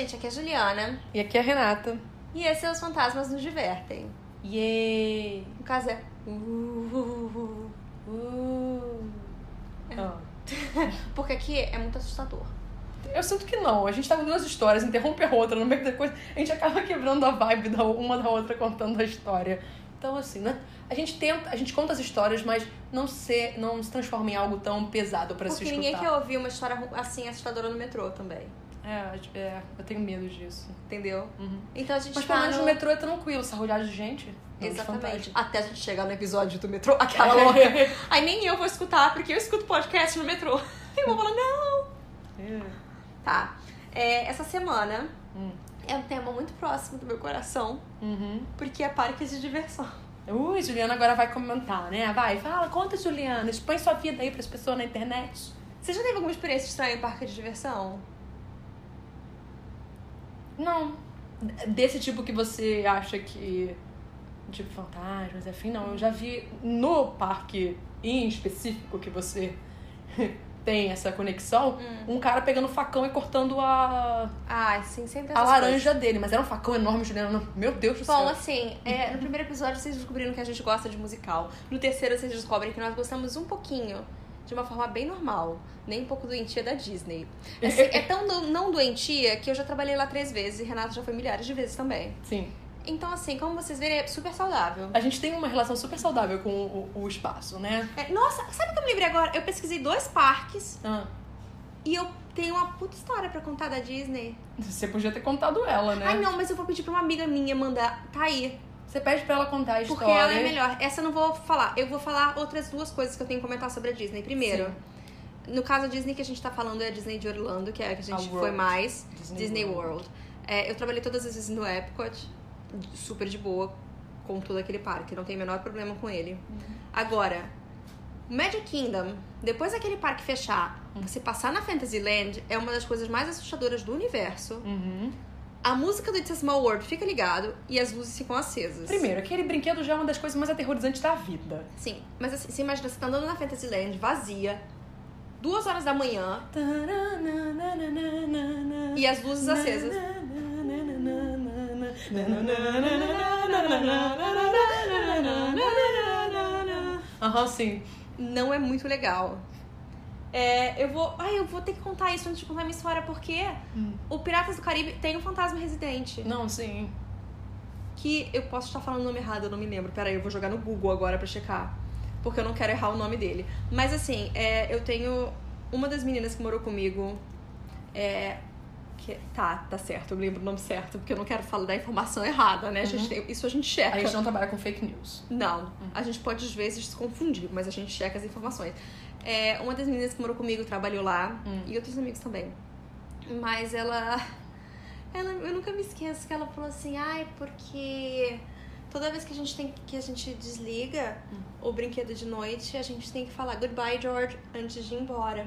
gente, aqui é a Juliana. E aqui é a Renata. E esse é Os Fantasmas Nos Divertem. Yay! No caso é. Uh, uh, uh. Ah. Porque aqui é muito assustador. Eu sinto que não. A gente tá com duas histórias, interrompe a outra no meio da coisa. A gente acaba quebrando a vibe da uma da outra contando a história. Então, assim, né? A gente tenta, a gente conta as histórias, mas não se, não se transforma em algo tão pesado pra se Porque escutar. ninguém quer ouvir uma história assim assustadora no metrô também. É, é, eu tenho medo disso. Entendeu? Uhum. Então a gente Mas tá pelo menos no... no metrô é tranquilo, essa rodeada de gente. não de Exatamente. Até a gente chegar no episódio do metrô, aquela louca. Aí nem eu vou escutar, porque eu escuto podcast no metrô. E eu vou falar, não. É. Tá. É, essa semana Hum. é um tema muito próximo do meu coração, Uhum. porque é parques de diversão. Ui, Juliana agora vai comentar, né? Vai, fala, conta, Juliana. Expõe sua vida aí pras pessoas na internet. Você já teve alguma experiência estranha em parque de diversão? Não. Desse tipo que você acha que. Tipo, fantasmas, afim, não. Eu já vi no parque em específico que você tem essa conexão, Hum. um cara pegando facão e cortando a, Ah, sim, sempre a laranja dele. Mas era um facão enorme, Juliana. Meu Deus do Bom, céu. assim, é, no primeiro episódio vocês descobriram que a gente gosta de musical. No terceiro vocês descobrem que nós gostamos um pouquinho, de uma forma bem normal. Nem um pouco doentia da Disney. Assim, é tão do- não doentia que eu já trabalhei lá três vezes e Renato já foi milhares de vezes também. Sim. Então, assim, como vocês verem, é super saudável. A gente tem uma relação super saudável com o, o espaço, né? É, nossa, sabe o que eu me lembrei agora? Eu pesquisei dois parques Ah, e eu tenho uma puta história pra contar da Disney. você podia ter contado ela, né? Ai, não, mas eu vou pedir pra uma amiga minha mandar. Tá aí. Você pede pra ela contar a história. Porque ela é melhor. Essa eu não vou falar. Eu vou falar outras duas coisas que eu tenho que comentar sobre a Disney. Primeiro, no caso a Disney que a gente tá falando é a Disney de Orlando, que é a que a gente A foi mais. Disney Disney, World. World. É, eu trabalhei todas as vezes no Epcot, super de boa, com todo aquele parque. Não tem o menor problema com ele. Agora, Magic Kingdom, depois daquele parque fechar, você passar na Fantasyland é uma das coisas mais assustadoras do universo. Uhum. A música do It's a Small World fica ligado e as luzes ficam acesas. Primeiro, aquele brinquedo já é uma das coisas mais aterrorizantes da vida. Sim, mas assim, você imagina, você tá andando na Fantasyland vazia, duas horas da manhã, e as luzes acesas. Aham, sim. Não é muito legal. É, eu vou. Ai, eu vou ter que contar isso antes de contar minha história, porque Hum. o Piratas do Caribe tem um fantasma residente. Não, sim. Que eu posso estar falando o nome errado, eu não me lembro. Peraí, eu vou jogar no Google agora pra checar. Porque eu não quero errar o nome dele. Mas assim, é, eu tenho uma das meninas que morou comigo. É, que, tá, tá certo, eu lembro o nome certo, porque eu não quero falar da informação errada, né? A gente tem- isso a gente checa. A gente não trabalha com fake news. Não, a gente pode às vezes se confundir, mas a gente checa as informações. É, uma das meninas que morou comigo trabalhou lá, Hum. e outros amigos também. Mas ela, ela. Eu nunca me esqueço que ela falou assim, ai, porque toda vez que a gente tem que a gente desliga o brinquedo de noite, a gente tem que falar goodbye, George, antes de ir embora.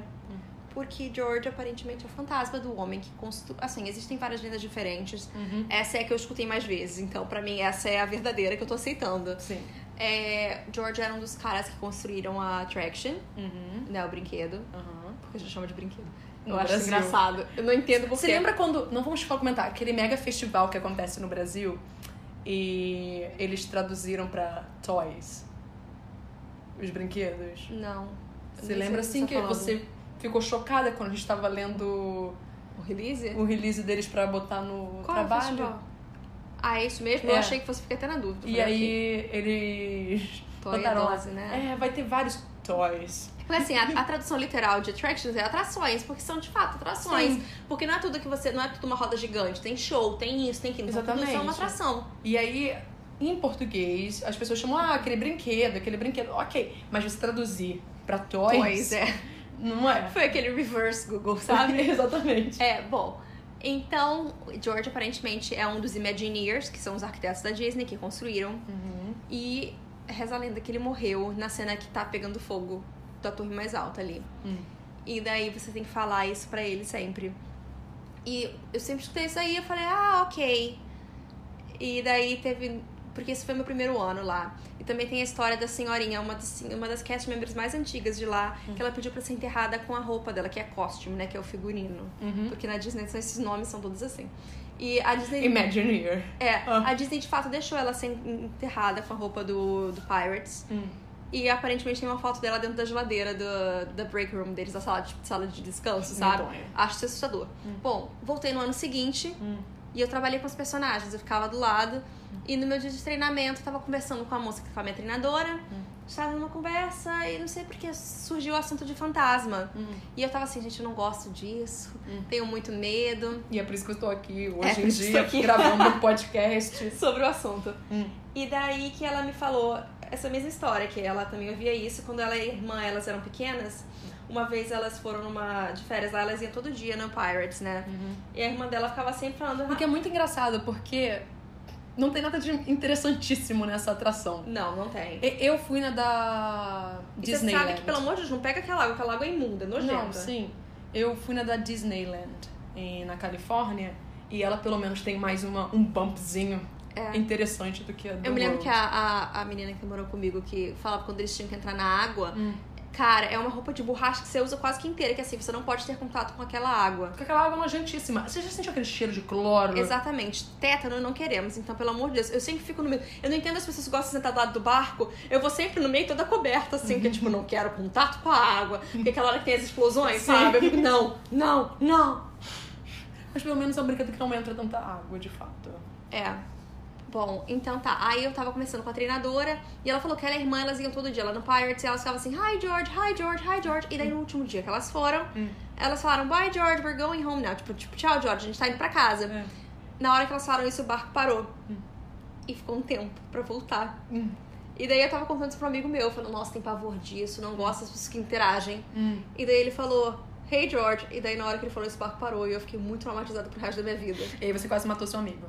Porque George aparentemente é o fantasma do homem que construiu. Assim, existem várias lendas diferentes. Uhum. Essa é a que eu escutei mais vezes, então pra mim essa é a verdadeira que eu tô aceitando. Sim. É, George era um dos caras que construíram a Attraction, Uhum. né? O brinquedo. Aham. Porque a gente chama de brinquedo. No Eu acho Brasil. engraçado. Eu não entendo por Você lembra quando. Não vamos comentar, aquele mega festival que acontece no Brasil e eles traduziram pra toys os brinquedos? Não. Você lembra assim que tá falando. você ficou chocada quando a gente tava lendo O release? o release deles pra botar no Qual é o trabalho? festival? Ah, é isso mesmo? Eu É. achei que você fica até na dúvida. E aí eles Toy botaram lá, 12, né? É, vai ter vários toys. Porque assim, a, a tradução literal de attractions é atrações, porque são de fato atrações. Sim. Porque não é tudo que você. Não é tudo uma roda gigante. Tem show, tem isso, tem aquilo. Então, tudo isso é uma Exatamente. atração. E aí, em português, as pessoas chamam, ah, aquele brinquedo, aquele brinquedo. Ok, mas você traduzir pra toys, Toys, é. não é. Foi aquele reverse Google, sabe? Exatamente. É, bom. Então, George aparentemente é um dos Imagineers, que são os arquitetos da Disney que construíram. Uhum. E reza a lenda que ele morreu na cena que tá pegando fogo da torre mais alta ali. Hum. E daí você tem que falar isso pra ele sempre. E eu sempre escutei isso aí e eu falei, ah, ok. E daí teve porque esse foi meu primeiro ano lá. E também tem a história da senhorinha, uma das, uma das cast members mais antigas de lá, que ela pediu pra ser enterrada com a roupa dela, que é costume, né? Que é o figurino. Uhum. Porque na Disney esses nomes são todos assim. E a Disney. Imagineer. É, Ah. a Disney de fato deixou ela ser enterrada com a roupa do, do Pirates. Hum. E aparentemente tem uma foto dela dentro da geladeira do, da break room deles, da sala de, sala de descanso, sabe? Medonho. Acho isso assustador. Bom, voltei no ano seguinte Hum. E eu trabalhei com os personagens, eu ficava do lado. E no meu dia de treinamento, eu tava conversando com a moça, com a minha treinadora. Estava numa conversa e não sei porque surgiu o assunto de fantasma. Hum. E eu tava assim, gente, eu não gosto disso, tenho muito medo E é por isso que eu estou aqui É, hoje por em que dia, aqui. gravando um podcast. sobre o assunto. Hum. E daí que ela me falou essa mesma história, que ela também ouvia isso quando ela e a irmã, elas eram pequenas. Uma vez elas foram numa de férias lá, elas iam todo dia no Pirates, né? E a irmã dela ficava sempre falando. Porque é muito engraçado, porque não tem nada de interessantíssimo nessa atração. Não, não tem. Eu fui na da E você Disneyland. sabe que, pelo amor de Deus, não pega aquela água, aquela água é imunda, é nojenta. Não, sim. Eu fui na da Disneyland em, na Califórnia e ela pelo menos tem mais uma, um bumpzinho É. interessante do que a do Eu me lembro World. que a, a, a menina que morou comigo, que falava quando eles tinham que entrar na água, Hum. Cara, é uma roupa de borracha que você usa quase que inteira, que assim, você não pode ter contato com aquela água. Porque aquela água é nojentíssima. Você já sentiu aquele cheiro de cloro? Exatamente. Tétano não queremos, então, pelo amor de Deus, eu sempre fico no meio. Eu não entendo as pessoas que gostam de sentar do lado do barco, eu vou sempre no meio toda coberta, assim, que tipo, não quero contato com a água. Porque aquela hora que tem as explosões, Sim. sabe? Eu fico, não, não, não. Mas pelo menos é um brinquedo que não entra tanta água, de fato. É. Bom, então tá. Aí eu tava conversando com a treinadora e ela falou que ela e a irmã, elas iam todo dia lá no Pirates e elas ficavam assim, hi George, hi George, hi George. E daí no último dia que elas foram, Hum. elas falaram, bye George, we're going home now. Tipo, tipo, tchau George, a gente tá indo pra casa. É. Na hora que elas falaram isso, o barco parou. E ficou um tempo pra voltar. Hum. E daí eu tava contando isso pra um amigo meu, falando, nossa, tem pavor disso, não gosto das pessoas que interagem. Hum. E daí ele falou, hey George. E daí na hora que ele falou isso, o barco parou e eu fiquei muito traumatizada pro resto da minha vida. E aí você quase matou seu amigo.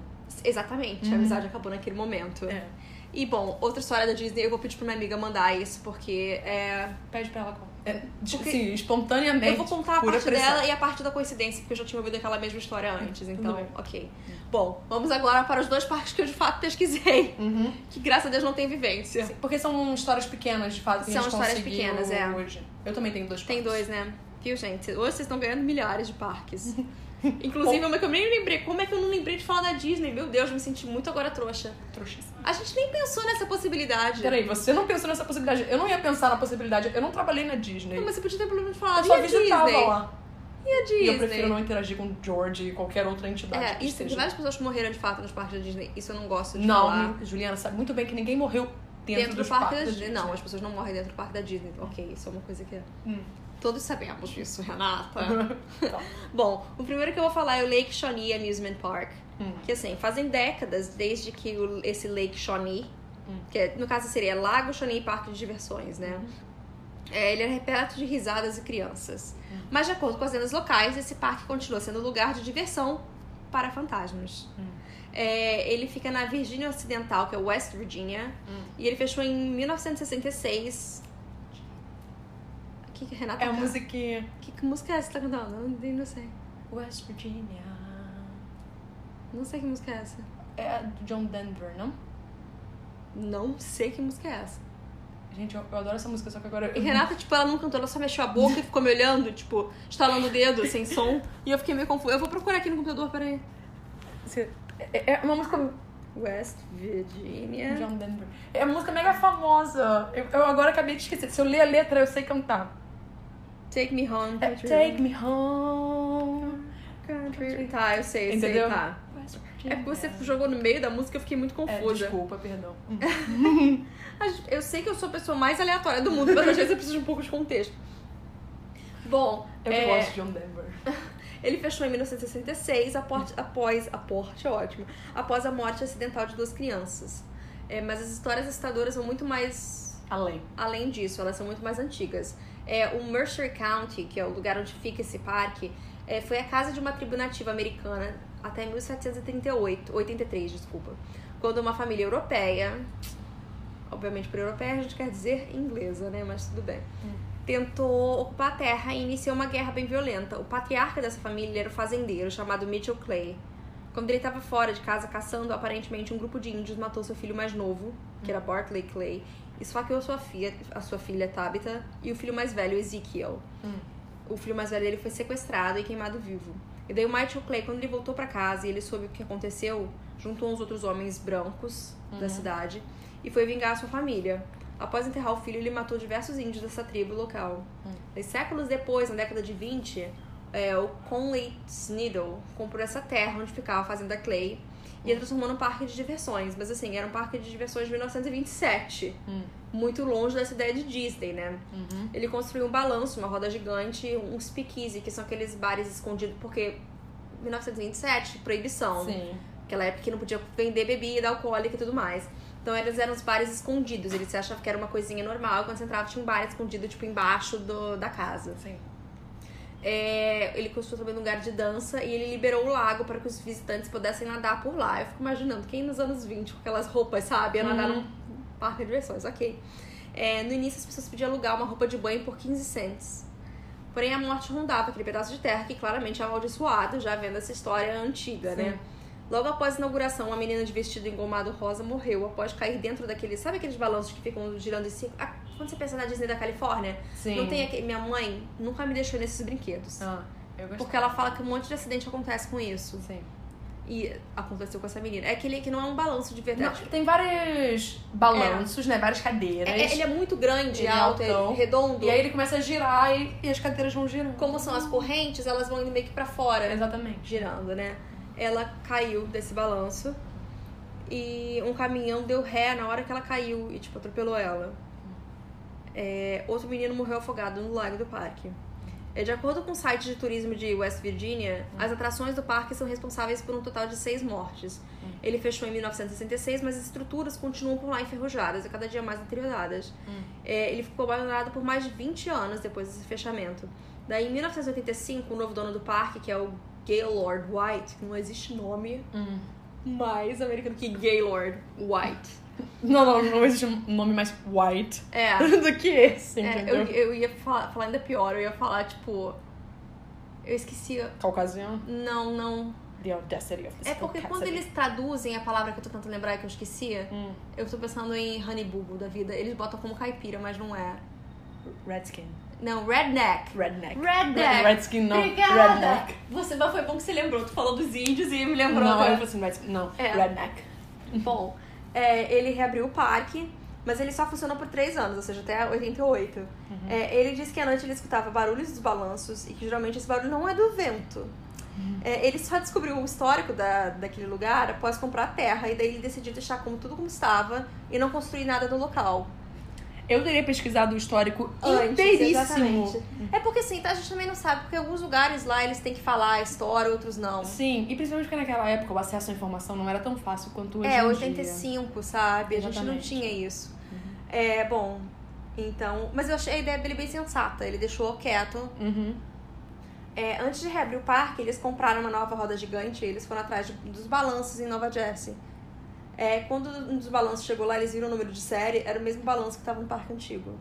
Exatamente, a amizade acabou naquele momento. É. E bom, outra história da Disney, eu vou pedir pra minha amiga mandar isso, porque é. Pede pra ela contar. É, Porque- sim, espontaneamente. Eu vou contar a parte pressão. dela e a parte da coincidência, porque eu já tinha ouvido aquela mesma história antes, então, ok. Bom, vamos agora para os dois parques que eu de fato pesquisei, Uhum. que graças a Deus não tem vivência. Sim, Porque são histórias pequenas, de fato, que São a gente histórias pequenas, é. hoje. Eu também tenho dois Tem parques. dois, né? Viu, gente? Hoje vocês estão ganhando milhares de parques. Inclusive, uma que eu nem lembrei. Como é que eu não lembrei de falar da Disney? Meu Deus, me senti muito agora trouxa. Trouxíssima. A gente nem pensou nessa possibilidade. Peraí, você não pensou nessa possibilidade? Eu não ia pensar na possibilidade. Eu não trabalhei na Disney. Não, mas você podia ter pelo menos falado. eu só visitava Disney? lá. E a Disney? E eu prefiro não interagir com George e qualquer outra entidade É, isso, esteja. várias pessoas que morreram de fato nos parques da Disney. Isso eu não gosto de Não, falar. Juliana sabe muito bem que ninguém morreu dentro, Dentro, dos do parque da Disney. Não, as pessoas não morrem dentro do parque da Disney. Ok, isso é uma coisa que. Hum. Todos sabemos disso, Renata. Tá. Bom, o primeiro que eu vou falar é o Lake Shawnee Amusement Park. Hum. Que assim, fazem décadas desde que o- esse Lake Shawnee, Hum. que é- no caso seria Lago Shawnee Parque de Diversões, né? É, ele é repleto de risadas e crianças. Mas de acordo com as lendas locais, esse parque continua sendo lugar de diversão para fantasmas. É, ele fica na Virgínia Ocidental, que é West Virginia, e ele fechou em 1966. O que, que Renata É a tá- musiquinha. Que, que música é essa que você tá cantando? Não, não sei. West Virginia. Não sei que música é essa. É a do John Denver, não? Não sei que música é essa. Gente, eu, eu adoro essa música, só que agora. E Renata, tipo, ela não cantou, ela só mexeu a boca e ficou me olhando, tipo, estalando o dedo, sem som. E eu fiquei meio confusa. Eu vou procurar aqui no computador, peraí. Você- É, é uma música West Virginia. John Denver. É uma música mega famosa. Eu, eu agora acabei de esquecer. Se eu ler a letra, eu sei cantar. Take Me Home. É Country Take me home. Country. Tá, eu sei, eu Entendeu? sei, tá. É porque você jogou no meio da música, eu fiquei muito É, confusa. desculpa, perdão. Eu sei que eu sou a pessoa mais aleatória do mundo, mas às vezes eu preciso de um pouco de contexto. Bom, Eu é, gosto de John Denver. ele fechou em 1966 após, após a porte, é ótimo, após a morte acidental de duas crianças. É, mas as histórias assustadoras são muito mais Além. além disso, elas são muito mais antigas. É, o Mercer County, que é o lugar onde fica esse parque, é, foi a casa de uma tribo nativa americana até 1738, 83, desculpa, quando uma família europeia, obviamente por europeia a gente quer dizer inglesa, né, mas tudo bem, tentou ocupar a terra e iniciou uma guerra bem violenta. O patriarca dessa família era o fazendeiro chamado Mitchell Clay. Quando ele tava fora de casa caçando, aparentemente um grupo de índios matou seu filho mais novo, que era Bartley Clay, esfaqueou sua filha, a sua filha Tabitha e o filho mais velho, Ezekiel. Hum. O filho mais velho dele foi sequestrado e queimado vivo. E daí o Michael Clay, quando ele voltou pra casa e ele soube o que aconteceu, juntou uns outros homens brancos da cidade e foi vingar a sua família. Após enterrar o filho, ele matou diversos índios dessa tribo local. E séculos depois, na década de 20, é, o Conley Sneedle comprou essa terra onde ficava a fazenda Clay e a transformou num parque de diversões. Mas assim, era um parque de diversões de 1927. Hum. Muito longe dessa ideia de Disney, né? Uhum. Ele construiu um balanço, uma roda gigante, um speakeasy, que são aqueles bares escondidos, porque 1927, proibição. Sim. Aquela época que não podia vender bebida alcoólica e tudo mais. Então eles eram os bares escondidos. Eles achavam que era uma coisinha normal. Quando você entrava, tinha um bar escondido, tipo, embaixo do, da casa. Sim. É, ele construiu também um lugar de dança e ele liberou o lago para que os visitantes pudessem nadar por lá. Eu fico imaginando quem nos anos 20, com aquelas roupas, sabe, ia nadar Uhum. num parque de diversões, ok. É, no início as pessoas podiam alugar uma roupa de banho por 15 cents. Porém a morte rondava aquele pedaço de terra que claramente é amaldiçoado, já vendo essa história antiga, Sim. né? Logo após a inauguração, uma menina de vestido engomado rosa morreu após cair dentro daqueles. Sabe aqueles balanços que ficam girando em círculo? Quando você pensa na Disney da Califórnia, Sim. não tem aquele. Minha mãe nunca me deixou nesses brinquedos. Ah, eu gostei. Porque ela fala que um monte de acidente acontece com isso. Sim. E aconteceu com essa menina. É aquele que não é um balanço de Não, verdade. tem vários balanços, né? Várias cadeiras. É- ele é muito grande, Ele é alto, é redondo. E aí ele começa a girar e, e as cadeiras vão girando. Como são as correntes, elas vão indo meio que pra fora, Exatamente. girando, né? Ela caiu desse balanço e um caminhão deu ré na hora que ela caiu e, tipo, atropelou ela. É, outro menino morreu afogado no lago do parque. É, de acordo com o site de turismo de West Virginia, as atrações do parque são responsáveis por um total de seis mortes. Ele fechou em 1966, mas as estruturas continuam por lá enferrujadas e cada dia mais deterioradas. É, ele ficou abandonado por mais de 20 anos depois desse fechamento. Daí, em 1985, o novo dono do parque, que é o Gaylord White, que não existe nome Hum. mais americano que Gaylord White. Não, não, não existe um nome mais white É. do que esse, É, eu, eu ia falar, falar ainda pior, eu ia falar, tipo. Eu esqueci. Caucasiano. Não, não. The audacity of this É porque quando eles traduzem a palavra que eu tô tentando lembrar e que eu esqueci, Hum. eu tô pensando em Honey da vida. Eles botam como caipira, mas não é. Redskin. Não, redneck. Redneck. Redneck. Redskin não. Obrigada. Redneck. Você, mas foi bom que você lembrou. Tu falou dos índios e me lembrou. Não, eu falei assim, Redskin. Não, É. Redneck. Bom, é, ele reabriu o parque, mas ele só funcionou por três anos, ou seja, até 88. É, ele disse que à noite ele escutava barulhos dos balanços e que geralmente esse barulho não é do vento. É, ele só descobriu o histórico da, daquele lugar após comprar a terra e daí ele decidiu deixar como tudo como estava e não construir nada no local. Eu teria pesquisado o histórico Antes, inteiríssimo. exatamente. É porque assim, tá, a gente também não sabe, porque alguns lugares lá eles têm que falar a história, outros não. Sim, e principalmente porque naquela época o acesso à informação não era tão fácil quanto hoje É, em 85, sabe? A gente não Exatamente. tinha isso. É, bom, então. Mas eu achei a ideia dele bem sensata. Ele deixou quieto. dia. Uhum. É, antes de reabrir o parque, eles compraram uma nova roda gigante e eles foram atrás de- dos balanços em Nova Jersey. É, quando um dos balanços chegou lá, eles viram o número de série, era o mesmo balanço que estava no parque antigo.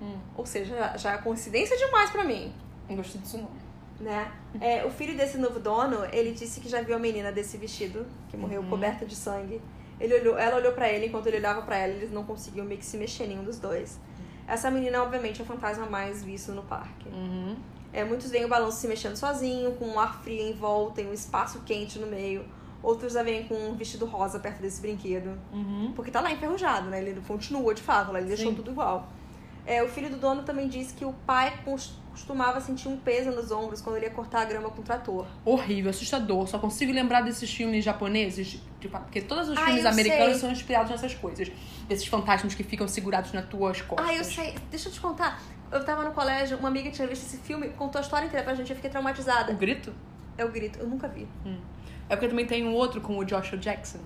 Hum. Ou seja, já, já é coincidência demais pra mim. Não gostei disso não. né? É, o filho desse novo dono, ele disse que já viu a menina desse vestido, que morreu Uhum. coberta de sangue. Ele olhou, ela olhou pra ele, enquanto ele olhava pra ela, eles não conseguiam meio que se mexer, nenhum dos dois. Essa menina, obviamente, é o fantasma mais visto no parque. Uhum. É, muitos veem o balanço se mexendo sozinho, com um ar frio em volta e um espaço quente no meio. Outros já vêm com um vestido rosa perto desse brinquedo. Uhum. Porque tá lá enferrujado, né? Ele continua de fato, lá, ele deixou Sim. tudo igual. É, o filho do dono também disse que o pai cos- costumava sentir um peso nos ombros quando ele ia cortar a grama com o trator. Horrível, assustador. Só consigo lembrar desses filmes japoneses, tipo, porque todos os Ah, filmes americanos sei. são inspirados nessas coisas. Desses fantasmas que ficam segurados nas tuas costas. Ah, eu sei. Deixa eu te contar. Eu tava no colégio, uma amiga tinha visto esse filme, contou a história inteira pra gente, eu fiquei O traumatizada. grito? É o grito, eu nunca vi. É porque também tem um outro com o Joshua Jackson,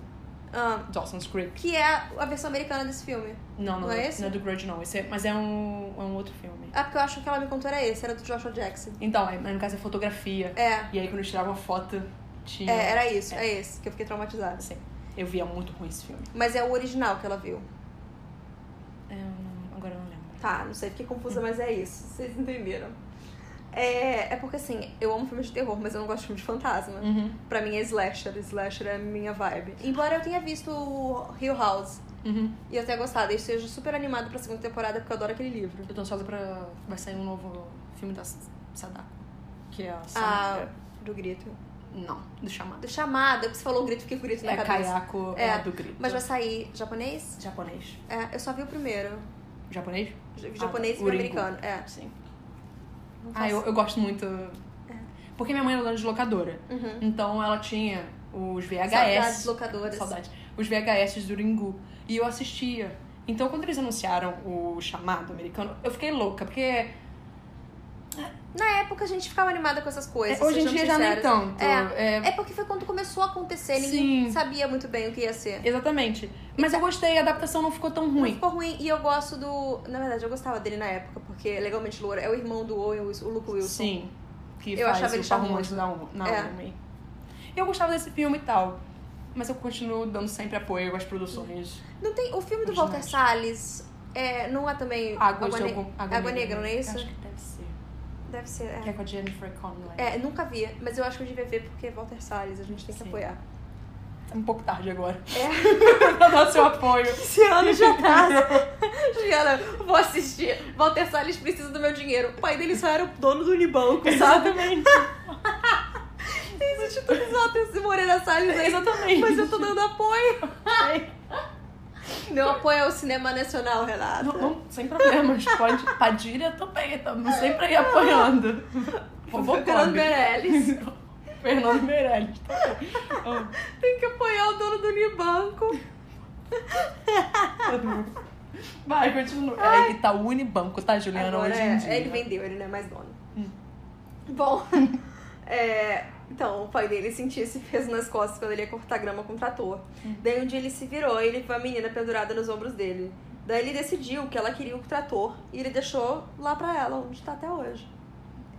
Ah, Dawson's Creek. que é a versão americana desse filme. Não, não, Não é esse? não é do Grudge, não. Esse é- mas é um, é um outro filme. Ah, porque eu acho que ela me contou era esse, era do Joshua Jackson. Então, é- mas no caso é fotografia. É, E aí quando eles tiravam a foto, tinha. é era isso, É. é. esse, que eu fiquei traumatizada. Assim, eu via muito ruim esse filme. Mas é o original que ela viu. É, agora eu não lembro. Tá, não sei, fiquei confusa, mas é isso. Vocês entenderam. É, é porque assim, eu amo filmes de terror, mas eu não gosto de filme de fantasma. Uhum. Pra mim é slasher, slasher é a minha vibe. Embora eu tenha visto o Hill House Uhum. e eu tenha gostado, e esteja super animado pra segunda temporada porque eu adoro aquele livro. Eu tô ansiosa pra. Vai sair um novo filme da Sadako. Que é a Ah, Samara. do grito. Não, do chamado. Do chamado, porque você falou o grito, fiquei com o grito na É cabeça. Kayako, é, É, do grito. Mas vai sair japonês? Japonês. É, eu só vi o primeiro. Japonês? Ah, Japonês tá. e Uringo. americano. É. Sim. Ah, eu, eu gosto muito. Porque minha mãe era dona de locadora. Uhum. Então ela tinha os VHS. Saudades locadoras. Saudades. Os VHS do Ringu. E eu assistia. Então, quando eles anunciaram o chamado americano, eu fiquei louca, porque Na época a gente ficava animada com essas coisas. é, hoje em dia já nem tanto. É. É, É porque foi quando começou a acontecer, ninguém Sim. sabia muito bem o que ia ser. Exatamente. Mas eu gostei, a adaptação não ficou tão Não ruim. ficou ruim. E eu gosto do. Na verdade, eu gostava dele na época, porque Legalmente Loura é o irmão do Owen o Luke Wilson. Sim. Que Eu faz achava ele charmoso. da É. Naomi. Eu gostava desse filme e tal. Mas eu continuo dando sempre apoio às produções. Não tem. O filme do. Walter Salles é, não é também. Águas de Ne- algum- Água, Negra, não é isso? Acho que deve ser. Deve ser. É. Que é com a Jennifer Connelly. É, nunca vi, mas eu acho que eu devia ver porque é Walter Salles, a gente tem que Sim. apoiar. É um pouco tarde agora. É. pra dar seu apoio. Esse ano já tá. Giana, vou assistir. Walter Salles precisa do meu dinheiro. O pai dele só era o dono do Unibanco, sabe? Exatamente. Tem institutos Walter Moreira Salles aí. Exatamente. Mas eu tô dando apoio. Meu apoio ao cinema nacional, Renata. Não, não, sem problemas. Pode. Padilha também, estamos sempre aí apoiando. Fernando Fernando Meirelles. Fernando Meirelles. também. Tem que apoiar o dono do Unibanco. Vai, continua. É Itaú Unibanco, tá, Juliana? Agora hoje é, em dia. ele vendeu, ele não é mais dono. Hum. Bom, é, então o pai dele sentia esse peso nas costas quando ele ia cortar grama com o trator. Hum. Daí um dia ele se virou e ele viu a menina pendurada nos ombros dele. Daí ele decidiu que ela queria o trator e ele deixou lá pra ela, onde tá até hoje.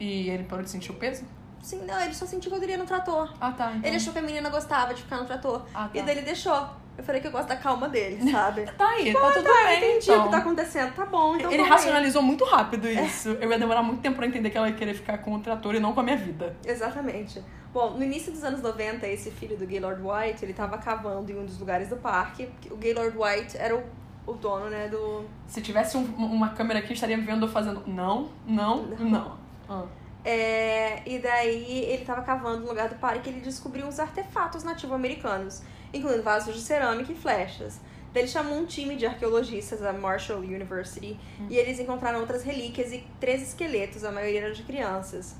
E ele parou de sentir o peso? Sim, não, ele só sentiu quando ele ia no trator. Ah, tá. Então... Ele achou que a menina gostava de ficar no trator. Ah, tá. E daí ele deixou. Eu falei que eu gosto da calma dele, sabe? Tá aí, tá tudo tá, bem. entendi então. o que tá acontecendo. Tá bom, então Ele toma aí. racionalizou muito rápido isso. Eu ia demorar muito tempo pra entender que ela ia querer ficar com o trator e não com a minha vida. Exatamente. Bom, no início dos anos 90, esse filho do Gaylord White, ele tava cavando em um dos lugares do parque. O Gaylord White era o, o dono, né, do... Se tivesse um- uma câmera aqui, estaria vendo eu fazendo não, não, não. Ah. É, e daí ele tava cavando no lugar do parque e ele descobriu uns artefatos nativo-americanos, incluindo vasos de cerâmica e flechas. Daí ele chamou um time de arqueologistas da Marshall University e eles encontraram outras relíquias e três esqueletos, a maioria eram de crianças.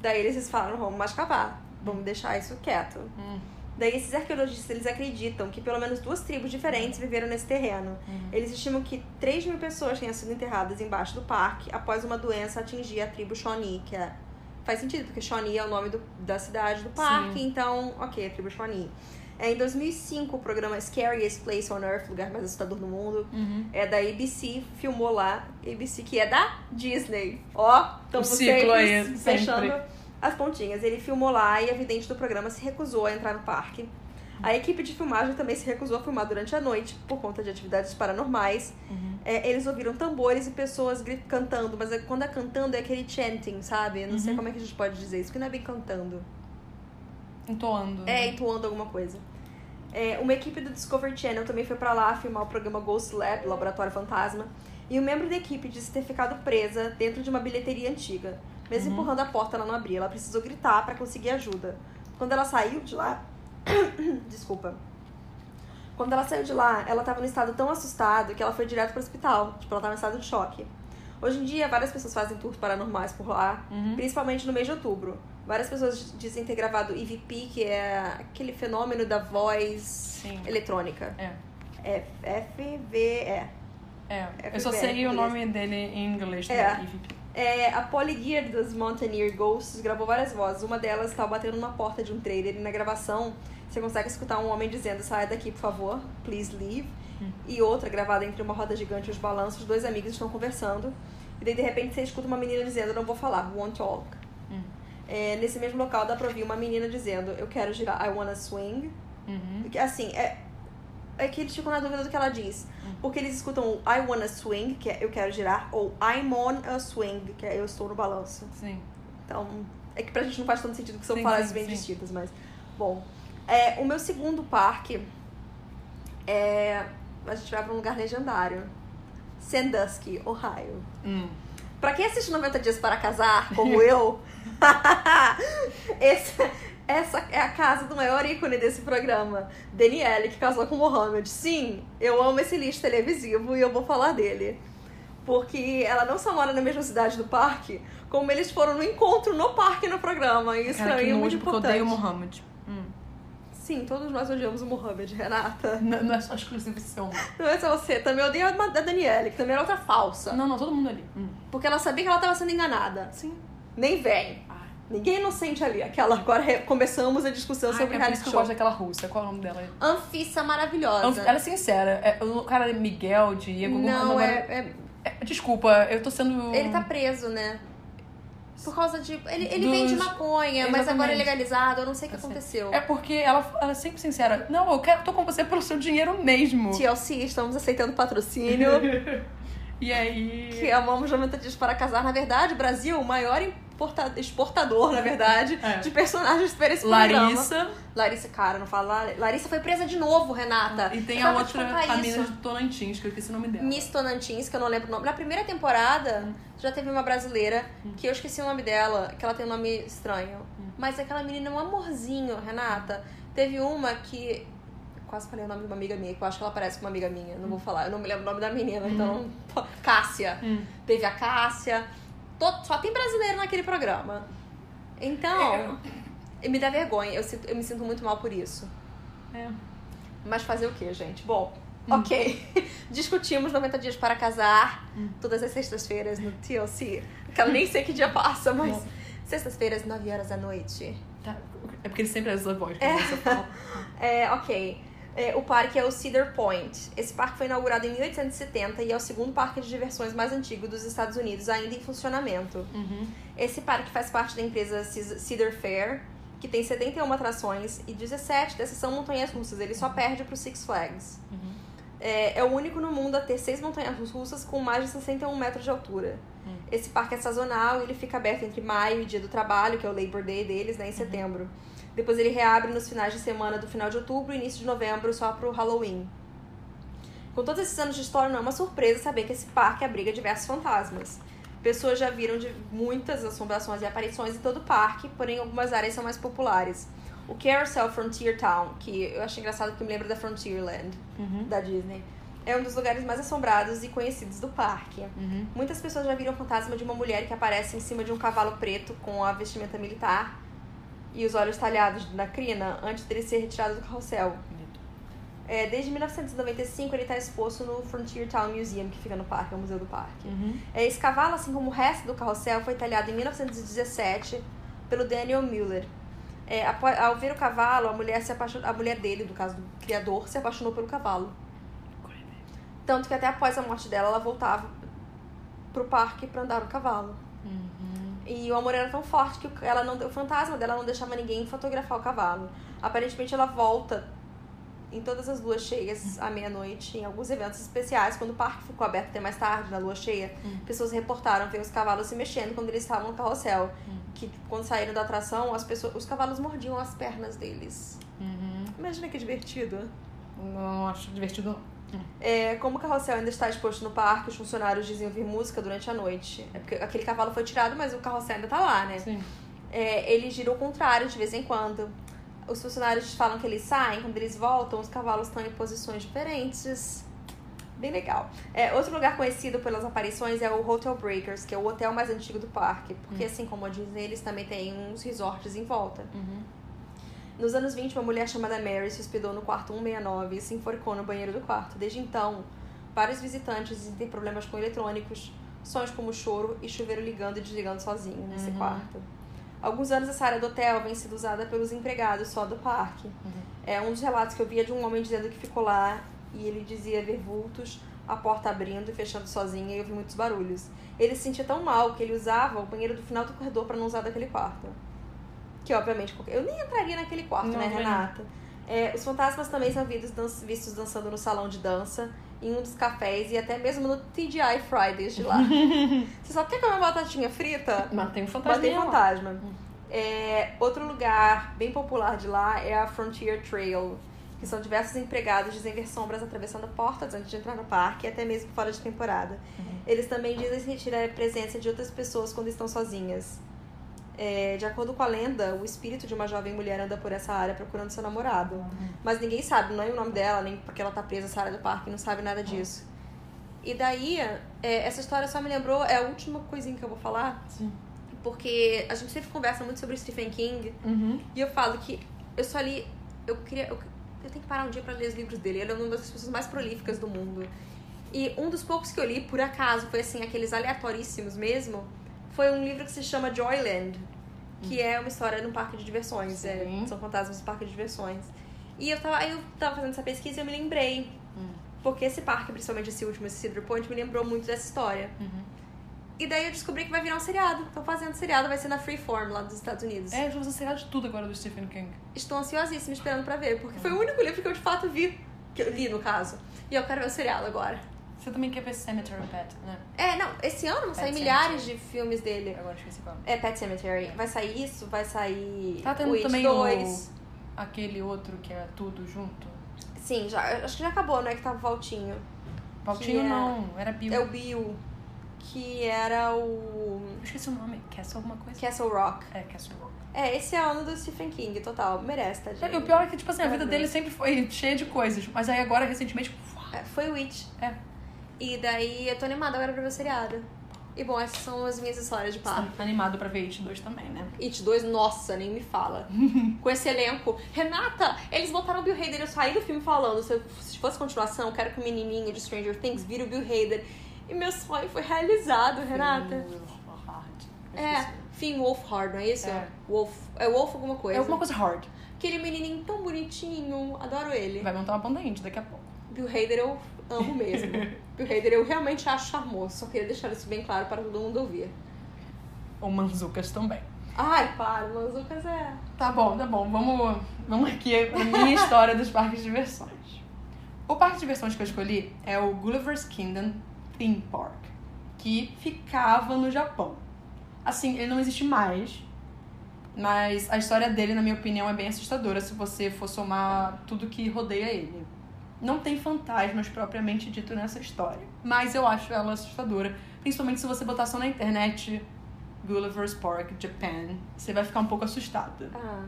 Daí eles falaram, vamos mais cavar, vamos deixar isso quieto. Hum. Daí esses arqueologistas eles acreditam que pelo menos duas tribos diferentes viveram nesse terreno. Eles estimam que 3 mil pessoas tenham sido enterradas embaixo do parque após uma doença atingir a tribo Shawnee, que é... Faz sentido, porque Shawnee é o nome do- da cidade do parque, então, ok, a tribo Shawnee. É, em 2005, o programa Scariest Place on Earth, lugar mais assustador do mundo, Uhum. é da ABC, filmou lá. ABC que é da Disney. Ó, estamos O ciclo sempre aí, fechando sempre. as pontinhas. Ele filmou lá e a vidente do programa se recusou a entrar no parque. A equipe de filmagem também se recusou a filmar durante a noite por conta de atividades paranormais. Uhum. É, eles ouviram tambores e pessoas cantando, mas é- quando é cantando é aquele chanting, sabe? Eu não sei Uhum. como é que a gente pode dizer isso, que não é bem cantando. Entoando. É, entoando alguma coisa. É, uma equipe do Discovery Channel também foi pra lá filmar o programa Ghost Lab, Laboratório Fantasma, e um membro da equipe disse ter ficado presa dentro de uma bilheteria antiga. Mesmo Uhum. empurrando a porta, ela não abria. Ela precisou gritar pra conseguir ajuda. Quando ela saiu de lá. Desculpa. Quando ela saiu de lá, ela tava num estado tão assustado que ela foi direto pro hospital. Tipo, ela tava em estado de choque. Hoje em dia, várias pessoas fazem tours paranormais por lá, Uhum. principalmente no mês de outubro. Várias pessoas dizem ter gravado EVP, que é aquele fenômeno da voz Sim. eletrônica. É. F- FVE. É. É Eu só FBR, sei o nome dele em inglês. É. né? EVP. É, a Polly Gear dos Mountaineer Ghosts gravou várias vozes. Uma delas estava batendo numa porta de um trailer e na gravação você consegue escutar um homem dizendo saia daqui, por favor, please leave. Hum. E outra gravada entre uma roda gigante e os balanços, dois amigos estão conversando. E daí de repente você escuta uma menina dizendo não vou falar, won't talk. É, nesse mesmo local dá pra ouvir uma menina dizendo eu quero girar, I wanna swing. Uhum. Assim, é, é que eles ficam na dúvida do que ela diz. Porque eles escutam o I wanna swing, que é eu quero girar, ou I'm on a swing, que é eu estou no balanço. Sim. Então, é que pra gente não faz tanto sentido que são Sim, sim, bem sim. distintas, mas. Bom. É, o meu segundo parque é. A gente vai pra um lugar legendário. Sandusky, Ohio. Hum. Pra quem assiste 90 Dias para Casar, como eu, esse- essa é a casa do maior ícone desse programa, Daniele, que casou com Mohamed. Sim, eu amo esse lixo televisivo e eu vou falar dele. Porque ela não só mora na mesma cidade do parque, como eles foram no encontro no parque no programa. E isso Cara, pra mim é muito porque eu importante. odeio o Mohammed. Sim, todos nós odiamos o Mohamed, Renata. Não, não é só exclusivo seu. Não é só você, também odeio a da Daniele, que também era outra falsa. Não, não, todo mundo ali. Hum. Porque ela sabia que ela tava sendo enganada. Sim. Nem vem. Ai. Ninguém é inocente ali. Aquela, agora começamos a discussão Ai, sobre é reality que eu show. gosto daquela russa. Qual é o nome dela? Anfissa maravilhosa. Ela é sincera. É, o cara é Miguel, Diego. Não, agora- é, é- é- Desculpa, eu tô sendo. Ele tá preso, né? Por causa de. Ele, ele Dos- vende maconha, mas Exatamente. agora é legalizado. Eu não sei o que Assim, aconteceu. É porque ela, ela é sempre sincera. Não, eu quero, tô com você pelo seu dinheiro mesmo. TLC, estamos aceitando patrocínio. E aí. que amamos 90 dias para casar. Na verdade, Brasil, o maior importa- exportador, na verdade, É. de personagens para esse programa. Larissa. Larissa, cara, não fala. Lar- Larissa foi presa de novo, Renata. E tem Eu a outra, contar a isso. mina de Tonantins, que eu esqueci o nome dela. Miss Tonantins, que eu não lembro o nome. Na primeira temporada, já teve uma brasileira, que eu esqueci o nome dela, que ela tem um nome estranho. Mas aquela menina é um amorzinho, Renata. Teve uma que. Quase falei o nome de uma amiga minha, que eu acho que ela parece com uma amiga minha. Não vou falar, eu não me lembro o nome da menina, então. Cássia. Hum. Teve a Cássia. To- Só tem brasileiro naquele programa. Então. Me dá vergonha, eu, sinto- eu me sinto muito mal por isso. É. Mas fazer o que, gente? Bom, ok. Discutimos 90 dias para casar todas as sextas-feiras no TLC. Que eu nem sei que dia passa, mas. Sextas-feiras, 9 horas da noite. Tá. É porque ele sempre usa a voz É. quando você fala. É, ok. É, o parque é o Cedar Point. Esse parque foi inaugurado em 1870 e é o segundo parque de diversões mais antigo dos Estados Unidos, ainda em funcionamento. Uhum. Esse parque faz parte da empresa Cedar Fair, que tem 71 atrações e 17 dessas são montanhas russas. Ele só perde pro Six Flags. Uhum. É, é o único no mundo a ter seis montanhas russas com mais de 61 metros de altura. Hum. Esse parque é sazonal e ele fica aberto entre maio e dia do trabalho, que é o Labor Day deles, né, em setembro. Depois ele reabre nos finais de semana do final de outubro e início de novembro só pro Halloween. Com todos esses anos de história, não é uma surpresa saber que esse parque abriga diversos fantasmas. Pessoas já viram de muitas assombrações e aparições em todo o parque, porém algumas áreas são mais populares. O Carousel Frontier Town, que eu acho engraçado porque me lembra da Frontierland, Uhum. da Disney, é um dos lugares mais assombrados e conhecidos do parque. Uhum. Muitas pessoas já viram o fantasma de uma mulher que aparece em cima de um cavalo preto com a vestimenta militar e os olhos talhados na crina antes dele ser retirado do carrossel. É, desde 1995 ele está exposto no Frontier Town Museum, que fica no parque, é o museu do parque. Uhum. É, esse cavalo, assim como o resto do carrossel, foi talhado em 1917 pelo Daniel Mueller. É, ao ver o cavalo, a mulher, se apaixonou, a mulher dele, do caso do criador, se apaixonou pelo cavalo. Tanto que até após a morte dela, ela voltava pro parque pra andar no cavalo. Uhum. E o amor era tão forte que ela não, o fantasma dela não deixava ninguém fotografar o cavalo. Aparentemente ela volta em todas as luas cheias à meia-noite, em alguns eventos especiais, quando o parque ficou aberto até mais tarde, na lua cheia, Hum. pessoas reportaram ver os cavalos se mexendo quando eles estavam no carrossel. Hum. Que quando saíram da atração, as pessoas, os cavalos mordiam as pernas deles. Uhum. Imagina que divertido. Não acho divertido. não. É, como o carrossel ainda está exposto no parque, os funcionários dizem ouvir música durante a noite. É porque aquele cavalo foi tirado, mas o carrossel ainda tá lá, né? Sim. É, ele gira ao contrário de vez em quando. Os funcionários falam que eles saem, quando eles voltam, os cavalos estão em posições diferentes. Bem legal. É, outro lugar conhecido pelas aparições é o Hotel Breakers, que é o hotel mais antigo do parque. Porque, assim como a Disney, eles também têm uns resorts em volta. Uhum. Nos anos 20, uma mulher chamada Mary se hospedou no quarto 169 e se enforcou no banheiro do quarto. Desde então, vários visitantes ter problemas com eletrônicos, sons como choro e chuveiro ligando e desligando sozinho nesse Uhum. quarto. Alguns anos essa área do hotel vem sido usada pelos empregados só do parque. Uhum. É um dos relatos que eu via de um homem dizendo que ficou lá e ele dizia ver vultos, a porta abrindo e fechando sozinha e ouvir muitos barulhos. Ele se sentia tão mal que ele usava o banheiro do final do corredor para não usar daquele quarto. Que obviamente eu nem entraria naquele quarto, Não, né. Renata? É, os fantasmas também são vistos, dan- vistos dançando no salão de dança, em um dos cafés e até mesmo no TGI Fridays de lá. Você só quer comer batatinha frita? Mas tem um fantasma. Batei fantasma. É, outro lugar bem popular de lá é a Frontier Trail, que são diversos empregados dizem ver sombras atravessando portas antes de entrar no parque e até mesmo fora de temporada. Eles também dizem sentir a presença de outras pessoas quando estão sozinhas. É, de acordo com a lenda, o espírito de uma jovem mulher anda por essa área procurando seu namorado. Mas ninguém sabe, não é o nome dela, nem porque ela tá presa nessa área do parque, não sabe nada disso. E daí, é, essa história só me lembrou, é a última coisinha que eu vou falar, Sim. porque a gente sempre conversa muito sobre Stephen King, Uhum. e eu falo que eu só li. Eu queria. Eu, eu tenho que parar um dia pra ler os livros dele. Ele é uma das pessoas mais prolíficas do mundo. E um dos poucos que eu li, por acaso, foi assim, aqueles aleatoríssimos mesmo. Foi um livro que se chama Joyland, que é uma história num parque de diversões. É, são fantasmas do parque de diversões. E eu tava, aí eu tava fazendo essa pesquisa e eu me lembrei. Hum. Porque esse parque, principalmente esse último, esse Cedar Point, me lembrou muito dessa história. Uhum. E daí eu descobri que vai virar um seriado. Estão fazendo seriado, vai ser na Freeform, lá dos Estados Unidos. É, eu já sei de tudo agora do Stephen King. Estou ansiosíssima esperando pra ver, porque foi o único livro que eu de fato vi, que eu li no caso. E eu quero ver o seriado agora. Você também quer ver Cemetery Pet, né? É, não, esse ano vão sair milhares de filmes dele. Agora esqueci qual. É Pet Cemetery. Vai sair isso, vai sair Tá tendo o It também 2. Aquele outro que é tudo junto. Sim, já, acho que já acabou, né? Que tava o Valtinho. Valtinho Que é- não, era Bill. É o Bill, que era o Eu esqueci o nome. Castle alguma coisa? Castle Rock. É, Castle Rock. É, esse é o ano do Stephen King, total. Merece, tá, E o pior é que, tipo assim, a vida dele sempre foi cheia de coisas. Mas aí agora, recentemente, É, foi o It. é. E daí eu tô animada agora pra ver o seriado. E bom, essas são as minhas histórias de parque. Tá animado pra ver It 2 também, né? It 2, nossa, nem me fala. Com esse elenco. Renata, eles botaram o Bill Hader. Eu saí do filme falando, se, fosse continuação, eu quero que o menininho de Stranger Things vire o Bill Hader. E meu sonho foi realizado, Renata. É, Finn Wolfhard, não é isso? É. Wolf, é Wolf alguma coisa. É alguma coisa hard. Aquele menininho tão bonitinho, adoro ele. Vai montar uma banda indie daqui a pouco. Bill Hader eu amo mesmo. Bill Hader eu realmente acho charmoso, só queria deixar isso bem claro para todo mundo ouvir. Ou Manzucas também. Ai, para, Mazucas é... Tá bom, tá bom. Vamos, vamos aqui pra minha história dos parques de diversões. O parque de diversões que eu escolhi é o Gulliver's Kingdom Park, que ficava no Japão. Assim, ele não existe mais, mas a história dele, na minha opinião, é bem assustadora se você for somar tudo que rodeia ele. Não tem fantasmas propriamente dito nessa história, mas eu acho ela assustadora, principalmente se você botar só na internet Gulliver's Park Japan, você vai ficar um pouco assustada. Ah,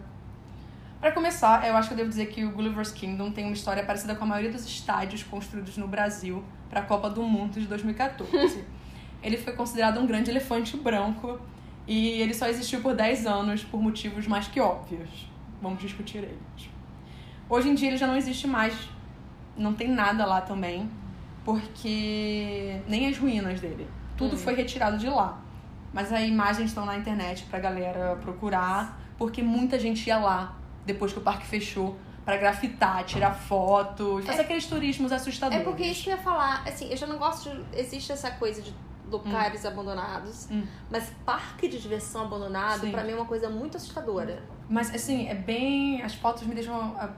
Para começar, eu acho que eu devo dizer que o Gulliver's Kingdom tem uma história parecida com a maioria dos estádios construídos no Brasil para a Copa do Mundo de 2014. ele foi considerado um grande elefante branco e ele só existiu por 10 anos por motivos mais que óbvios. Vamos discutir eles. Hoje em dia ele já não existe mais, não tem nada lá também, porque nem as ruínas dele. Tudo Hum. foi retirado de lá. Mas as imagens estão na internet pra galera procurar, porque muita gente ia lá depois que o parque fechou pra grafitar, tirar fotos, fazer aqueles turismos É assustadores. porque isso que eu ia falar, assim, eu já não gosto de. Existe essa coisa de lugares abandonados, Hum. mas parque de diversão abandonado, pra mim, é uma coisa muito assustadora. Mas assim, é bem. As fotos me deixam ah,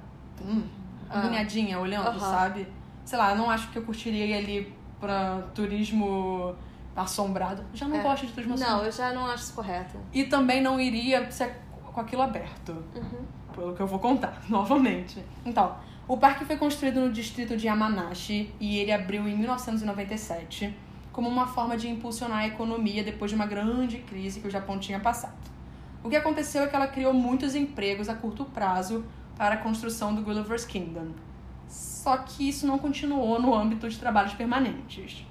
hum, Ah. agoniadinha olhando, Aham. sabe? Sei lá, eu não acho que eu curtiria ir ali pra turismo assombrado. Já não É. gosto de turismo Não, assombrado. eu já não acho isso correto. E também não iria se é com aquilo aberto. Uhum. Pelo que eu vou contar novamente. Então, o parque foi construído no distrito de Yamanashi e ele abriu em 1997 como uma forma de impulsionar a economia depois de uma grande crise que o Japão tinha passado. O que aconteceu é que ela criou muitos empregos a curto prazo para a construção do Gulliver's Kingdom. Só que isso não continuou no âmbito de trabalhos permanentes.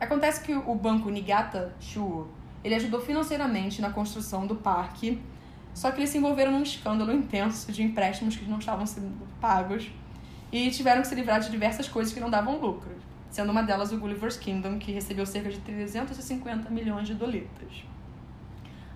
Acontece que o banco Niigata Shuo, ele ajudou financeiramente na construção do parque só que eles se envolveram num escândalo intenso de empréstimos que não estavam sendo pagos e tiveram que se livrar de diversas coisas que não davam lucro, sendo uma delas o Gulliver's Kingdom, que recebeu cerca de 350 milhões de dolitas.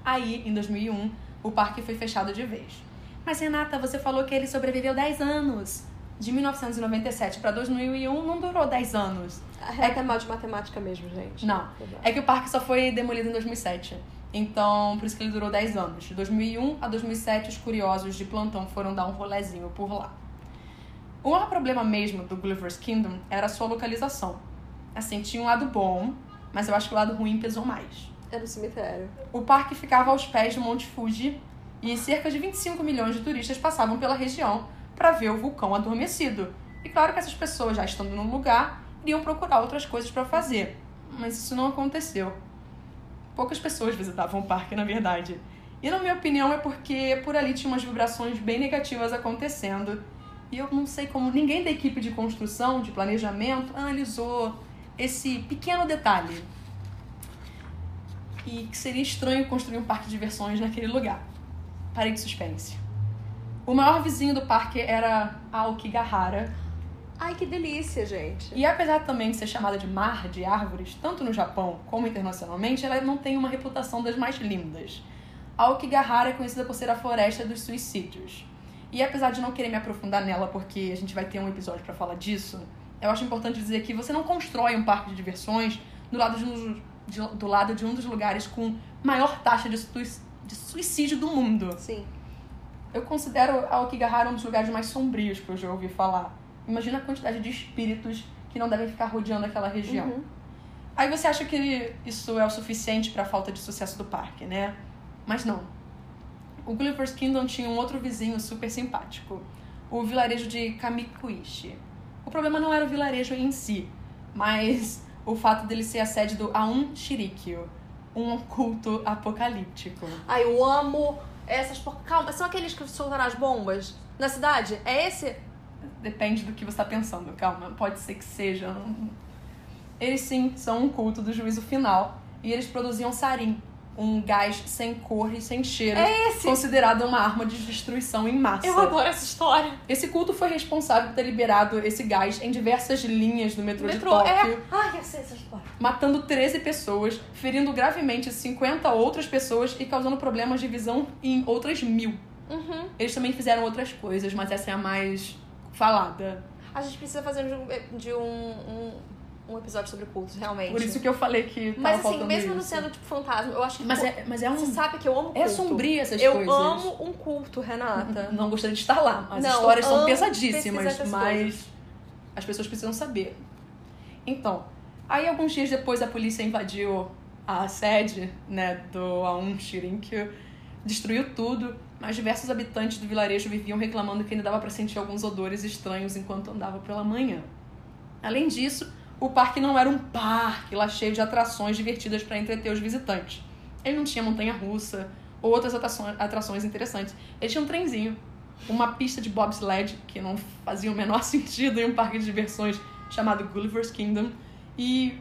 Aí, em 2001, o parque foi fechado de vez. Mas Renata, você falou que ele sobreviveu 10 anos. De 1997 para 2001 não durou 10 anos. A Renata é mal de matemática mesmo, gente. Não. É que o parque só foi demolido em 2007. Então, por isso que ele durou 10 anos. De 2001 a 2007, os curiosos de plantão foram dar um rolezinho por lá. O maior problema mesmo do Gulliver's Kingdom era a sua localização. Assim, tinha um lado bom, mas eu acho que o lado ruim pesou mais. É no cemitério. O parque ficava aos pés do Monte Fuji e cerca de 25 milhões de turistas passavam pela região para ver o vulcão adormecido. E claro que essas pessoas, já estando no lugar, iriam procurar outras coisas para fazer. Mas isso não aconteceu. Poucas pessoas visitavam o parque, na verdade. E na minha opinião é porque por ali tinha umas vibrações bem negativas acontecendo. E eu não sei como ninguém da equipe de construção, de planejamento, analisou esse pequeno detalhe. E que seria estranho construir um parque de diversões naquele lugar. Parei de suspense. O maior vizinho do parque era Aokigahara. Ai, que delícia, gente. E apesar também de ser chamada de mar de árvores, tanto no Japão como internacionalmente, ela não tem uma reputação das mais lindas. Aokigahara é conhecida por ser a floresta dos suicídios. E apesar de não querer me aprofundar nela, porque a gente vai ter um episódio para falar disso, eu acho importante dizer que você não constrói um parque de diversões do lado de um, de, do lado de um dos lugares com maior taxa de, de suicídio do mundo. Sim. Eu considero a Okigahara um dos lugares mais sombrios que eu já ouvi falar. Imagina a quantidade de espíritos que não devem ficar rodeando aquela região. Uhum. Aí você acha que isso é o suficiente para a falta de sucesso do parque, né? Mas não. O Gulliver's Kingdom tinha um outro vizinho super simpático, o vilarejo de Kamikuishi. O problema não era o vilarejo em si, mas o fato dele ser a sede do Aum Shirikyo, um culto apocalíptico. Ai, eu amo essas. Calma, são aqueles que soltaram as bombas na cidade? É esse? Depende do que você está pensando, calma. Pode ser que seja. Eles sim são um culto do juízo final. E eles produziam sarin, um gás sem cor e sem cheiro, É esse? considerado uma arma de destruição em massa. Eu adoro essa história. Esse culto foi responsável por ter liberado esse gás em diversas linhas do metrô, Metrô, de Tóquio, é. Ai, eu sei essa história. matando 13 pessoas, ferindo gravemente 50 outras pessoas e causando problemas de visão em outras mil. Uhum. Eles também fizeram outras coisas, mas essa é a mais falada. A gente precisa fazer de um, de um, um, um episódio sobre cultos, realmente. Por isso que eu falei que tava Mas assim, mesmo não isso. sendo tipo fantasma, eu acho que. Mas cu- é, mas é um... Você sabe que eu amo culto. É sombria essas eu coisas. amo um culto, Renata. Não gostaria de estar lá. As Não, histórias são pesadíssimas, mas coisas. as pessoas precisam saber. Então, aí alguns dias depois a polícia invadiu a sede, né, do Aum Shirinkyo, destruiu tudo, mas diversos habitantes do vilarejo viviam reclamando que ainda dava para sentir alguns odores estranhos enquanto andava pela manhã. Além disso, o parque não era um parque lá cheio de atrações divertidas para entreter os visitantes. Ele não tinha montanha-russa ou outras atrações, interessantes. Ele tinha um trenzinho, uma pista de bobsled, que não fazia o menor sentido em um parque de diversões chamado Gulliver's Kingdom, e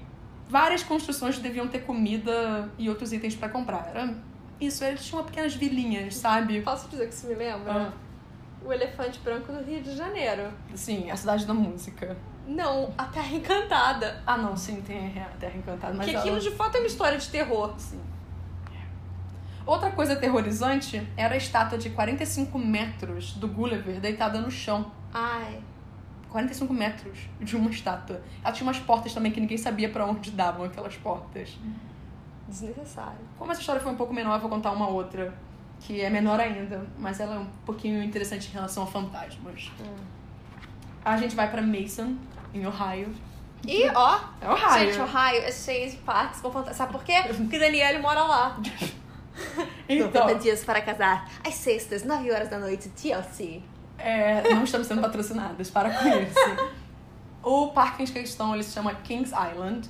várias construções que deviam ter comida e outros itens para comprar. Era isso, eles tinham pequenas vilinhas, sabe? Posso dizer que isso me lembra? Ah, O Elefante Branco do Rio de Janeiro. sim, a cidade da música. Não, a Terra Encantada. Ah, não, sim, tem a Terra Encantada, mas que ela- aquilo de fato é uma história de terror. Sim. Outra coisa aterrorizante era a estátua de 45 metros do Gulliver deitada no chão. Ai. 45 metros de uma estátua. Ela tinha umas portas também que ninguém sabia pra onde davam aquelas portas. Desnecessário. Como essa história foi um pouco menor, eu vou contar uma outra, que é menor ainda, mas ela é um pouquinho interessante em relação a fantasmas. A gente vai pra Mason, em Ohio. E, ó, É Ohio. gente, Ohio é cheio de parques com fantasma. Sabe por quê? Porque Daniele mora lá. Então, 90 dias para casar. Às sextas, 9 horas da noite, TLC. É, não estamos sendo patrocinadas, para com isso. O parque em questão ele se chama Kings Island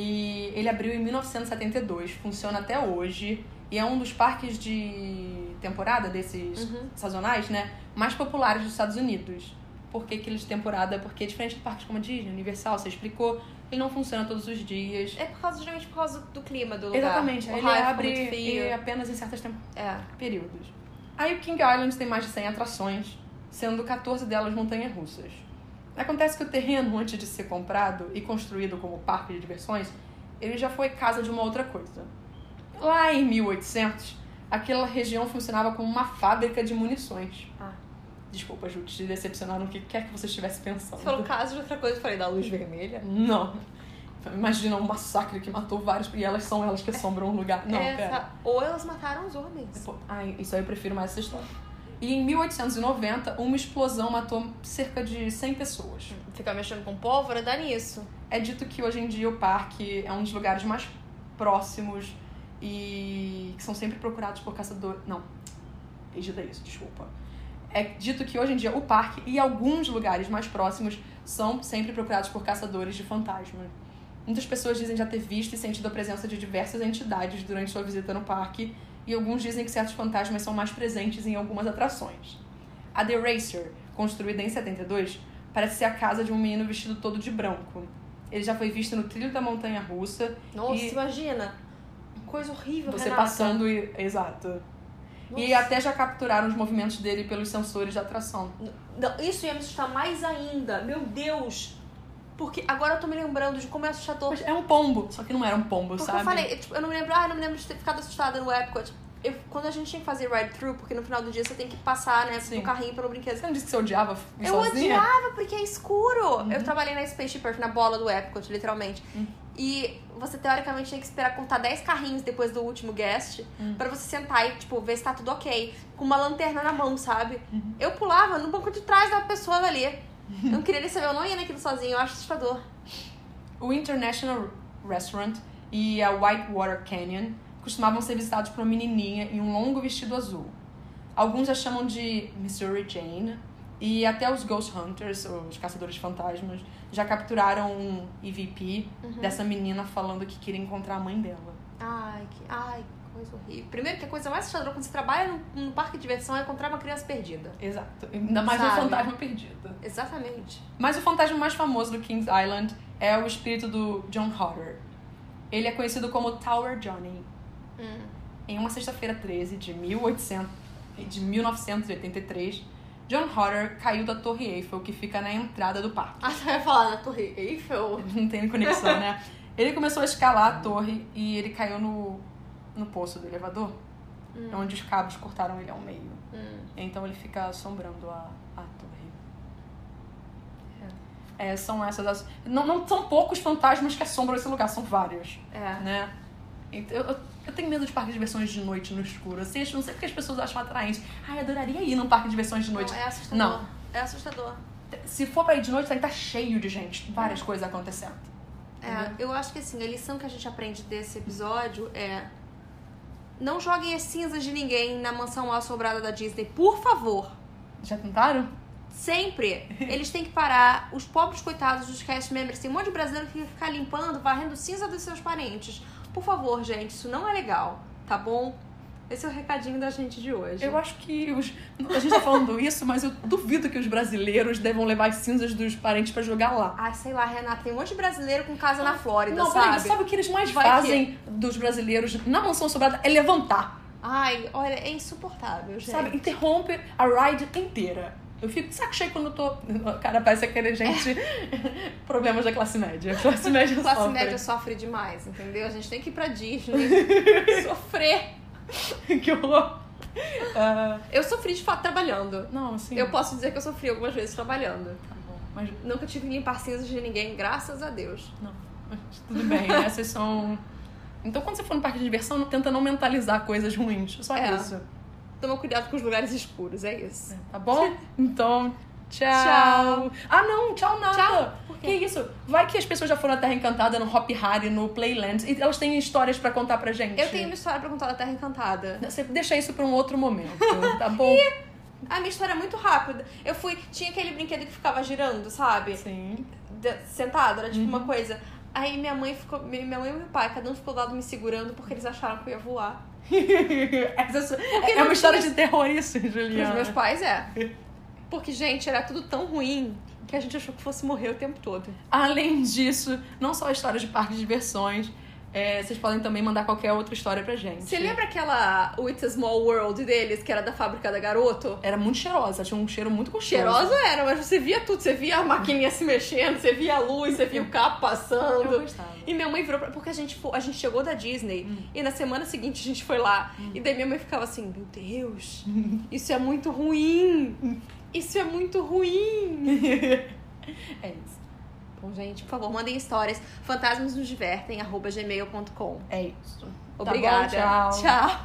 e ele abriu em 1972, funciona até hoje e é um dos parques de temporada desses Uhum. sazonais, né, mais populares dos Estados Unidos. Por que que eles de temporada? Porque diferente de parques como a Disney, Universal, você explicou, ele não funciona todos os dias. É por causa, geralmente por causa do clima do lugar. Exatamente, ele Ohio fica abre e apenas em temporadas É. períodos. Aí o King Island tem mais de 100 atrações, sendo 14 delas montanhas-russas. Acontece que o terreno, antes de ser comprado e construído como parque de diversões, ele já foi casa de uma outra coisa. Lá em 1800, aquela região funcionava como uma fábrica de munições. Ah. Desculpa, Ju, te decepcionar no que quer que você estivesse pensando. For o caso de outra coisa, eu falei da luz vermelha. Não. Imagina um massacre que matou vários e elas são elas que assombram o lugar. Não, É, pera. Ou elas mataram os homens. Ai, isso aí eu prefiro mais essa história. E em 1890, uma explosão matou cerca de 100 pessoas. Ficar mexendo com pólvora dá nisso. É dito que hoje em dia o parque é um dos lugares mais próximos e que são sempre procurados por caçadores. Não, perdida isso, desculpa. É dito que hoje em dia o parque e alguns lugares mais próximos são sempre procurados por caçadores de fantasmas. Muitas pessoas dizem já ter visto e sentido a presença de diversas entidades durante sua visita no parque, e alguns dizem que certos fantasmas são mais presentes em algumas atrações. A The Racer, construída em 72, parece ser a casa de um menino vestido todo de branco. Ele já foi visto no trilho da montanha russa. Nossa, e imagina. Coisa horrível, você Renata. passando e. Exato. E Nossa. até já capturaram os movimentos dele pelos sensores de atração. Não, isso ia me assustar mais ainda. Meu Deus. Porque agora eu tô me lembrando de como é assustador. Mas é um pombo, só que não era um pombo, Porque sabe? eu falei, tipo, eu não me lembro, ah, eu não me lembro de ter ficado assustada no Epcot. Eu, quando a gente tinha que fazer ride-through, porque no final do dia você tem que passar, né, Sim. no carrinho pelo brinquedo. Você não disse que você odiava Eu sozinha? odiava porque é escuro. Uhum. Eu trabalhei na Spaceship Earth, na bola do Epcot, literalmente. Uhum. E você teoricamente tinha que esperar contar 10 carrinhos depois do último guest Uhum. pra você sentar e, tipo, ver se tá tudo ok. Com uma lanterna na mão, sabe? Uhum. Eu pulava no banco de trás da pessoa ali. Eu não queria nem saber, eu não ia naquilo sozinho, eu acho assustador. O International Restaurant e a Whitewater Canyon costumavam ser visitados por uma menininha em um longo vestido azul. Alguns a chamam de Missouri Jane, e até os Ghost Hunters, os caçadores de fantasmas, já capturaram um EVP dessa menina falando que queria encontrar a mãe dela. Ai, que, ai, que coisa horrível. Primeiro que a coisa mais assustadora quando você trabalha num, num parque de diversão é encontrar uma criança perdida. Exato. Ainda mais um Sabe? fantasma perdido. Exatamente. Mas o fantasma mais famoso do Kings Island é o espírito do John Hodder. Ele é conhecido como Tower Johnny. Hum. Em uma sexta-feira 13 de, 1800, de 1983, John Hodder caiu da Torre Eiffel, que fica na entrada do parque. Ah, você vai falar na Torre Eiffel? Não tem conexão, né? Ele começou a escalar a torre e ele caiu no, no poço do elevador, onde os cabos cortaram ele ao meio. Hum. Então ele fica assombrando a, a torre. É, são essas as. Não, não são poucos fantasmas que assombram esse lugar, são vários, É. né? Então, eu, eu, eu tenho medo de parque de diversões de noite no escuro. Assim, eu não sei porque as pessoas acham atraente. Ai, adoraria ir num parque de diversões de noite. Não, é assustador. Não. É assustador. Se for pra ir de noite, estar cheio de gente. Várias coisas acontecendo. É, eu acho que assim, a lição que a gente aprende desse episódio é. Não joguem as cinzas de ninguém na mansão assombrada da Disney, por favor. Já tentaram? Sempre. Eles têm que parar. Os pobres coitados dos cast members. Tem um monte de brasileiro que fica ficar limpando, varrendo cinza dos seus parentes. Por favor, gente, isso não é legal, tá bom? Esse é o recadinho da gente de hoje. Eu acho que os. A gente tá falando isso, mas eu duvido que os brasileiros devam levar as cinzas dos parentes pra jogar lá. Ai, sei lá, Renata, tem um monte de brasileiro com casa na Flórida, Não, sabe? peraí, sabe o que eles mais Vai fazem dos brasileiros na mansão assombrada? É levantar. Ai, olha, é insuportável, gente. Sabe? Interrompe a ride inteira. Eu fico de saco cheio quando eu tô. Cara, parece aquele gente. Problemas da classe média. Classe média A classe sofre. média sofre demais, entendeu? A gente tem que ir pra Disney. Sofrer. que horror. Ah, Eu sofri de fato trabalhando. não, assim. Eu posso dizer que eu sofri algumas vezes trabalhando. Tá bom. Mas Nunca tive que limpar cinzas de ninguém, graças a Deus. Não, mas tudo bem, essas são. Então, quando você for no parque de diversão, tenta não mentalizar coisas ruins. Só É. isso. Toma cuidado com os lugares escuros, é isso. Tá bom? Então, tchau. Tchau. Ah, não, tchau nada. Tchau. Por Que isso? Vai que as pessoas já foram na Terra Encantada, no Hop Harry, no Playland, e elas têm histórias pra contar pra gente. Eu tenho uma história pra contar da Terra Encantada. Você deixa isso pra um outro momento, tá bom? A minha história é muito rápida. Eu fui. Tinha aquele brinquedo que ficava girando, sabe? Sim. De- sentado, era tipo Uhum. uma coisa. Aí minha mãe ficou. Minha mãe e meu pai, cada um ficou do lado me segurando porque eles acharam que eu ia voar. Essa é não uma história de terror isso, Juliana. meus pais é. Porque, gente, era tudo tão ruim que a gente achou que fosse morrer o tempo todo. Além disso, não só histórias de parques de diversões, é, vocês podem também mandar qualquer outra história pra gente. Você lembra aquela It's a Small World deles, que era da fábrica da Garoto? Era muito cheirosa, tinha um cheiro muito gostoso. Cheirosa era, mas você via tudo. Você via a maquininha se mexendo, você via a luz, você via o carro Eu passando. gostava. E minha mãe virou pra... Porque a gente, a gente chegou da Disney e na semana seguinte a gente foi lá. E daí minha mãe ficava assim, meu Deus, isso é muito ruim. Isso é muito ruim. É isso. Bom, gente, por favor, mandem histórias. Fantasmas nos divertem, arroba gmail.com. É isso. Tá bom, Obrigada. tchau. Tchau.